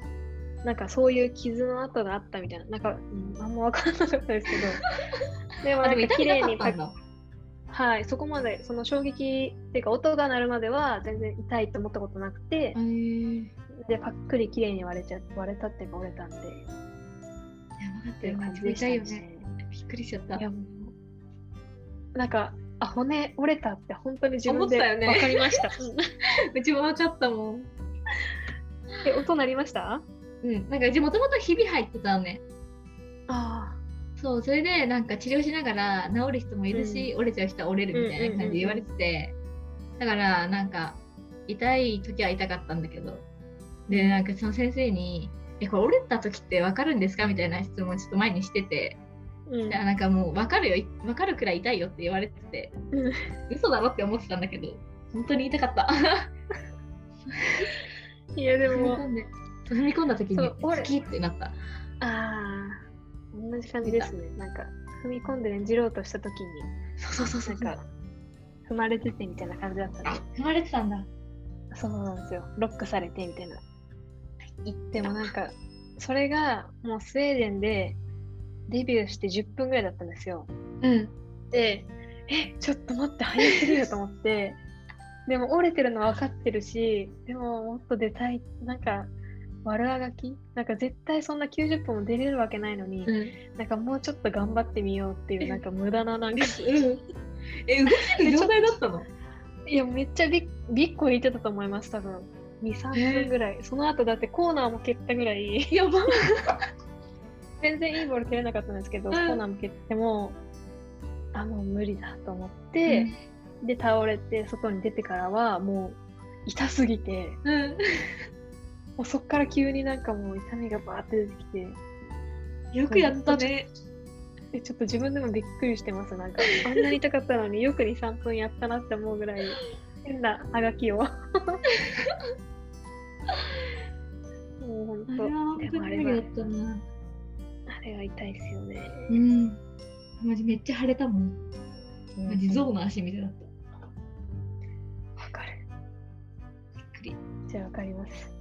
なんかそういう傷の跡があったみたいな。なんか、うん、あんま分からなかったですけど。でもなんか綺麗にはいそこまでその衝撃っていうか音が鳴るまでは全然痛いと思ったことなくてでパックリ綺麗に割れちゃ割れたっていうか折れたんで。やばかったよ感じでしたね。よねびっくりしちゃった。いやもう。なんかあ骨折れたって本当に自分で分かりました、うちも分かったもん。え音鳴りました？うん。なんかうちもともとひび入ってたのね。ああそうそれでなんか治療しながら治る人もいるし、うん、折れちゃう人は折れるみたいな感じで言われてて、だからなんか痛い時は痛かったんだけどでなんかその先生に「えこれ折れた時って分かるんですか?」みたいな質問をちょっと前にしてて。うん、なんかもう分かるよ分かるくらい痛いよって言われてて、うん、嘘だろ？って思ってたんだけど本当に痛かった。いやでも。踏み込んだ時に好きってなった。ああ同じ感じですね。なんか踏み込んでねじろうとした時にそうそうそうなんか踏まれててみたいな感じだったね踏まれてたんだ。そうなんですよ。ロックされてみたいな言ってもなんかそれがもうスウェーデンでデビューして10分ぐらいだったんですよ。うん、でえちょっと待って早すぎると思って。でも折れてるの分かってるしでももっと出たいなんか悪あがき？なんか絶対そんな90分も出れるわけないのに、うん、なんかもうちょっと頑張ってみようっていうなんか無駄ななんか。え動ける状態だったの？いやめっちゃびびっこいてたと思います多分23分ぐらい、その後だってコーナーも蹴ったぐらい。やば。全然いいボール蹴れなかったんですけど、うん、コーナーも蹴ってもあもう無理だと思って、うん、で倒れて外に出てからはもう痛すぎて、うん、もうそっから急になんかもう痛みがバーって出てきてよくやったね。えちょっと自分でもびっくりしてます。なんかあんなに痛かったのによく23分やったなって思うぐらい変なあがきを もう本当でもあれはあれは痛いですよね。うん。マジめっちゃ腫れたもん。マジ象の足みたいだった。わかる。びっくり。じゃあわかります。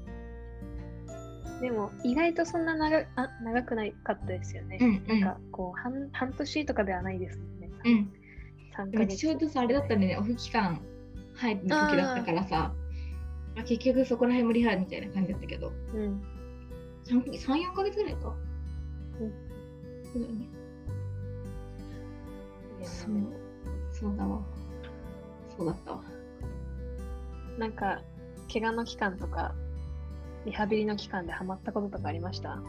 でも意外とそんな長あ長くないかったですよね。うんうん、なんかこう半半年とかではないですもんね。うん。3ヶ月。ちょうどさあれだったんでね。オフ期間入る時だったからさあ結局そこら辺もリハみたいな感じだったけど、うん、34ヶ月ぐらいか。うん。そうだね。そうそうだわ。そうだったわ。なんか怪我の期間とかリハビリの期間でハマったこととかありました？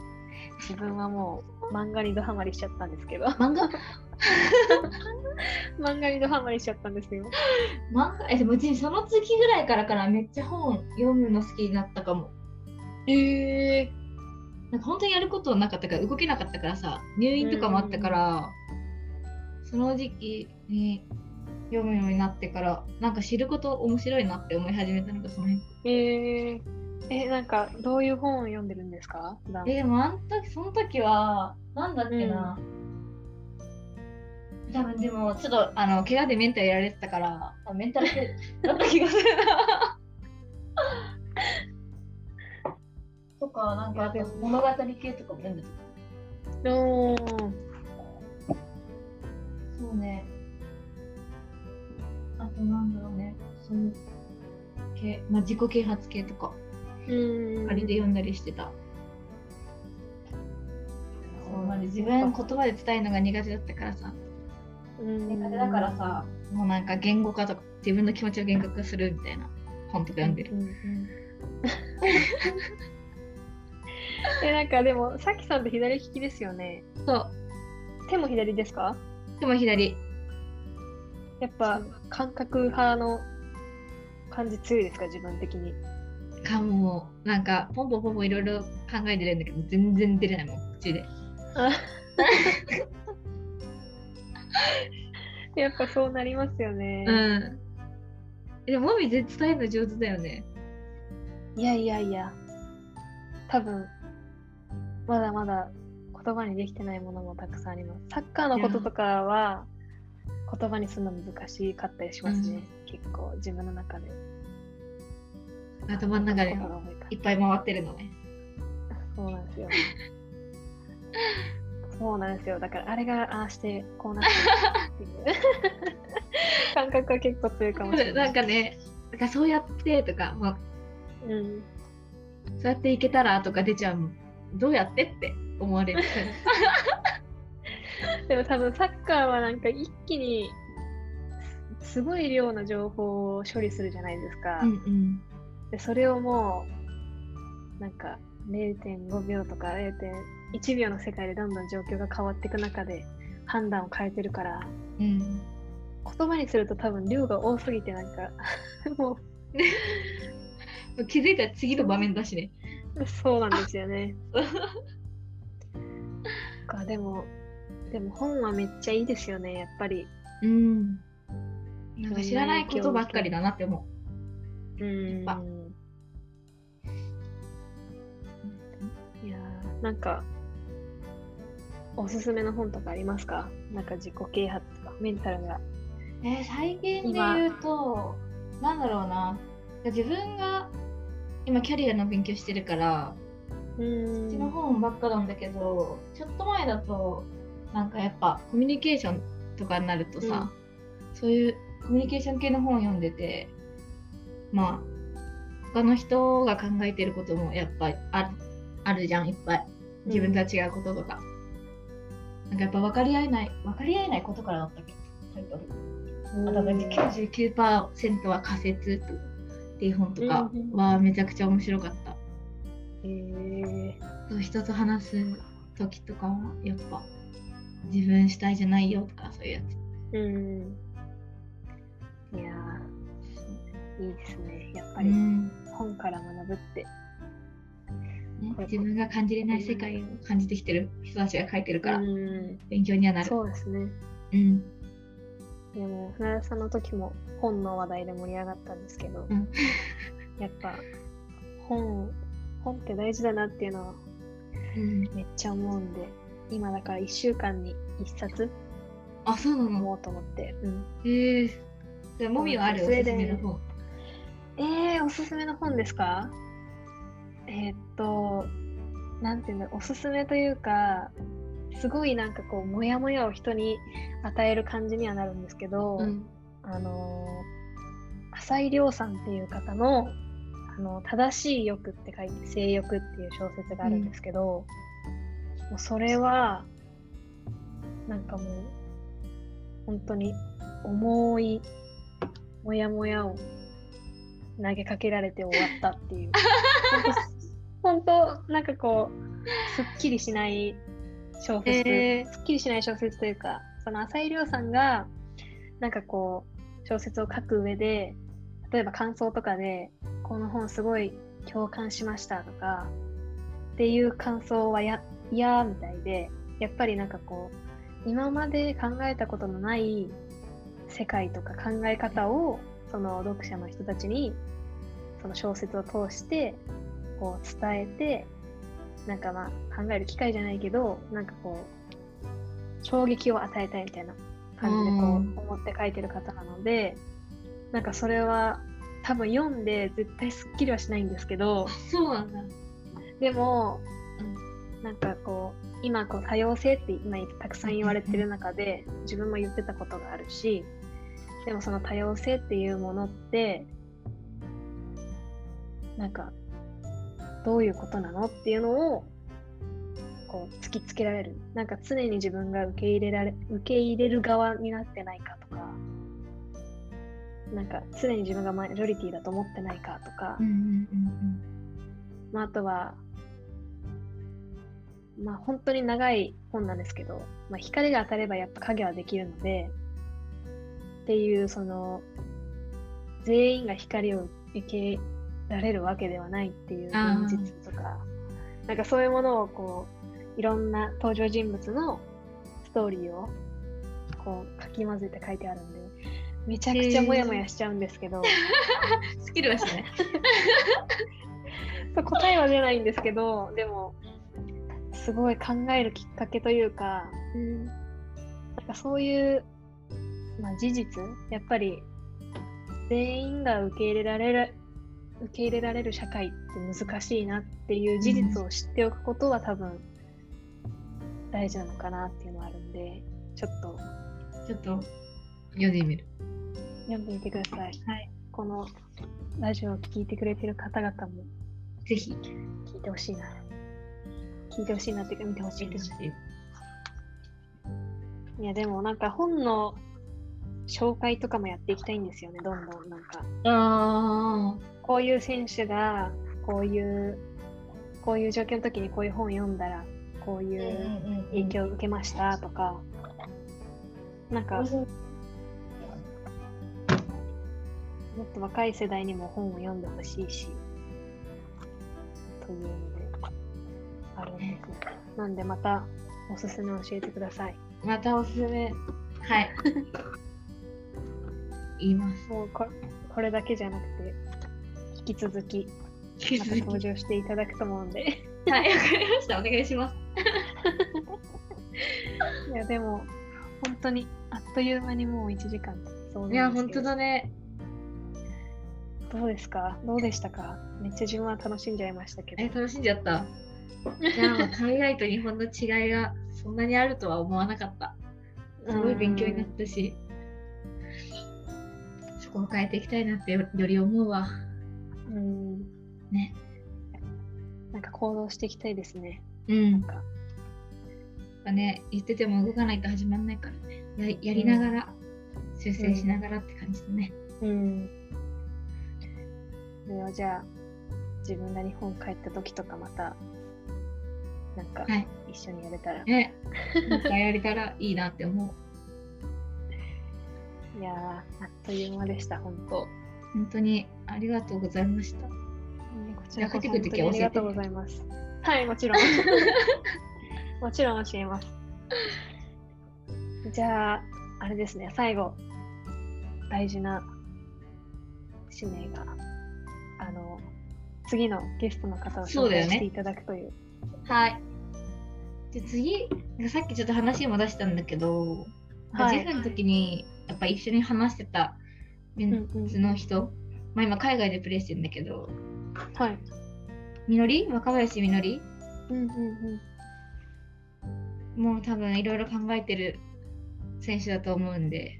自分はもう漫画にドハマりしちゃったんですけど。漫画？漫画にドハマりしちゃったんですよ。漫画えでもその次ぐらいからからめっちゃ本読むの好きになったかも。ええー、なんか本当にやることなかったから動けなかったからさ入院とかもあったから、その時期に読むようになってからなんか知ること面白いなって思い始めたのがその辺。えー、えなんかどういう本を読んでるんですか？えでもあの時その時はなんだっけな、うん、多分でもちょっとあの怪我でメンタルやられてたからメンタル系だった気がするなとかなんか物語系とかも読んでたおそうね。あとなんだろうね。そう。いう系、まあ、自己啓発系とか。ありで読んだりしてた。そう。まで自分言葉で伝えるのが苦手だったからさ。苦手だからさ、もうなんか言語化とか自分の気持ちを言語化するみたいな本とか読んでる。うんうん えなんかでもさきさんって左利きですよね。そう。手も左ですか？手も左。やっぱ感覚派の感じ強いですか？自分的に。かもなんかポンポンポンポンいろいろ考えてるんだけど全然出れないもん口で。やっぱそうなりますよね。うん。でももみ伝えるの上手だよね。いやいやいや。多分まだまだ言葉にできてないものもたくさんあります。サッカーのこととかは言葉にするの難しかったりしますね。うん、結構自分の中で。頭の中でいっぱい回ってるのね。そうなんですよ。そうなんですよ。だからあれがああしてこうなってっていう 感覚は結構強いかもしれない。なんかね、なんかそうやってとか、まあ、うん、そうやっていけたらとか出ちゃうどうやってって思われる。でも多分サッカーはなんか一気にすごい量の情報を処理するじゃないですか。うんうんでそれをもうなんか0.5秒とか0.1秒の世界でどんどん状況が変わっていく中で判断を変えてるから、うん、言葉にすると多分量が多すぎてなんか もう。気づいたら次の場面だしね。そうなんですよね。かでもでも本はめっちゃいいですよねやっぱり。うん。なんか知らないことばっかりだなって思う。うん。なんか、おすすめの本とかありますか？なんか自己啓発とか、メンタルが。えー、最近で言うと、なんだろうな。自分が今キャリアの勉強してるから、そっちの本ばっかなんだけど、ちょっと前だと、なんかやっぱコミュニケーションとかになるとさ、うん、そういうコミュニケーション系の本を読んでて、まあ、他の人が考えてることもやっぱああるじゃんいっぱい。自分とは違うこととか、うん、なんかやっぱ分かり合えない分かり合えないことからだったっけ？タイトルあと99%は仮説っていう本とかはめちゃくちゃ面白かった。へえー、人と話す時とかはやっぱ自分主体じゃないよとかそういうやつ。うん。いやいいですね。やっぱり本から学ぶってね、自分が感じれない世界を感じてきてる人たちが書いてるから、勉強にはなる。そうですね。うん。でも、船田さんの時も本の話題で盛り上がったんですけど、うん、やっぱ本、本って大事だなっていうのは、めっちゃ思うんで、今だから1週間に1冊あ、そうなの？思うと思って。うん、ええー。もみはある？おすすめの本。えー、おすすめの本ですか？えー、っと、なんていうんだろう、おすすめというか、すごいなんかこう、もやもやを人に与える感じにはなるんですけど、うん、あの、浅井亮さんっていう方の、あの正しい欲って書いて、性欲っていう小説があるんですけど、うん、もうそれは、なんかもう、本当に重いもやもやを投げかけられて終わったっていう 本当なんかこうすっきりしない小説、えー、すっきりしない小説というかその浅井亮さんがなんかこう小説を書く上で例えば感想とかでこの本すごい共感しましたとかっていう感想はや嫌みたいでやっぱりなんかこう今まで考えたことのない世界とか考え方をその読者の人たちにその小説を通してこう伝えてなんかまあ考える機会じゃないけどなんかこう衝撃を与えたいみたいな感じでこう思って書いてる方なので、なんかそれは多分読んで絶対すっきりはしないんですけどそうなんだ。でも、うん、なんかこう今こう多様性って今たくさん言われてる中で自分も言ってたことがあるしでもその多様性っていうものってなんかどういうことなの？っていうのをこう突きつけられる。なんか常に自分が受け入れられ受け入れる側になってないかとか。なんか常に自分がマジョリティだと思ってないかとか、まあ、あとはまあ本当に長い本なんですけど、まあ、光が当たればやっぱ影はできるのでっていうその全員が光を受けられるわけではないっていう現実とか。なんかそういうものをこういろんな登場人物のストーリーをこうかき混ぜて書いてあるんでめちゃくちゃモヤモヤしちゃうんですけど、スキルはしない。そう答えは出ないんですけどでもすごい考えるきっかけというか、うん、なんかそういう、まあ、事実やっぱり全員が受け入れられる受け入れられる社会って難しいなっていう事実を知っておくことは多分大事なのかなっていうのはあるんでちょっと。ちょっと読んでみる。読んでみてください、はい、このラジオを聴いてくれてる方々もぜひ。聞いてほしいな。聞いてほしいなっていうか見てほしいです。いやでもなんか本の紹介とかもやっていきたいんですよね、どんどんなんか。あこういう選手がこういうこういう状況の時にこういう本を読んだらこういう影響を受けましたとか、なんか、もっと若い世代にも本を読んでほしいし、というので、あるんですね。なんでまたおすすめ教えてください。またおすすめ。はい。言います。もうここれだけじゃなくて、引き続き、また登場していただくと思うんで。はい、わかりました。お願いします。いや、でも、本当にあっという間にもう1時間そういや、本当だね。どうですか？どうでしたか？めっちゃ自分は楽しんじゃいましたけど。え、楽しんじゃった。いや、海外と日本の違いがそんなにあるとは思わなかった。すごい勉強になったし、そこを変えていきたいなってより思うわ。うん。ね。なんか行動していきたいですね。うん。なんかね、言ってても動かないと始まんないからね。ややりながら、うん、修正しながらって感じでね。うん。ではじゃあ、自分が日本帰った時とかまたなんか一緒にやれたら、ねなんかやれたらいいなって思ういやあっという間でした本当。本当にありがとうございました、ね、こちらこそ本当にありがとうございます。はいもちろん。もちろん教えます。じゃああれですね最後大事な使命があの次のゲストの方を紹介していただくという。はい。で次さっきちょっと話も出したんだけど、はい、ジェフの時にやっぱ一緒に話してたメンツの人、うんうん、まあ今海外でプレイしてるんだけど、はい。みのり？若林みのり？うんうんうん。もう多分いろいろ考えてる選手だと思うんで、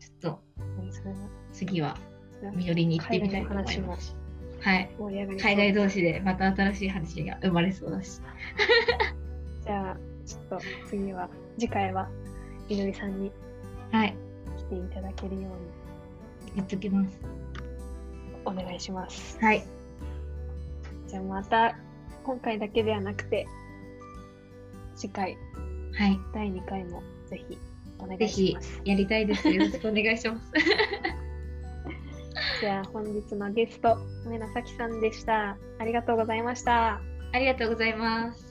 ちょっと次はみのりに行ってみたいと思います。はい、海外同士でまた新しい話が生まれそうだし。じゃあ、ちょっと次は、次回は、いのりさんに来ていただけるように、言っときます。お願いします。はい。じゃあまた、今回だけではなくて、次回、はい、第2回もぜひお願いします。ぜひやりたいです。よろしくお願いします。じゃあ本日のゲスト、梅田咲さんでした。ありがとうございました。ありがとうございます。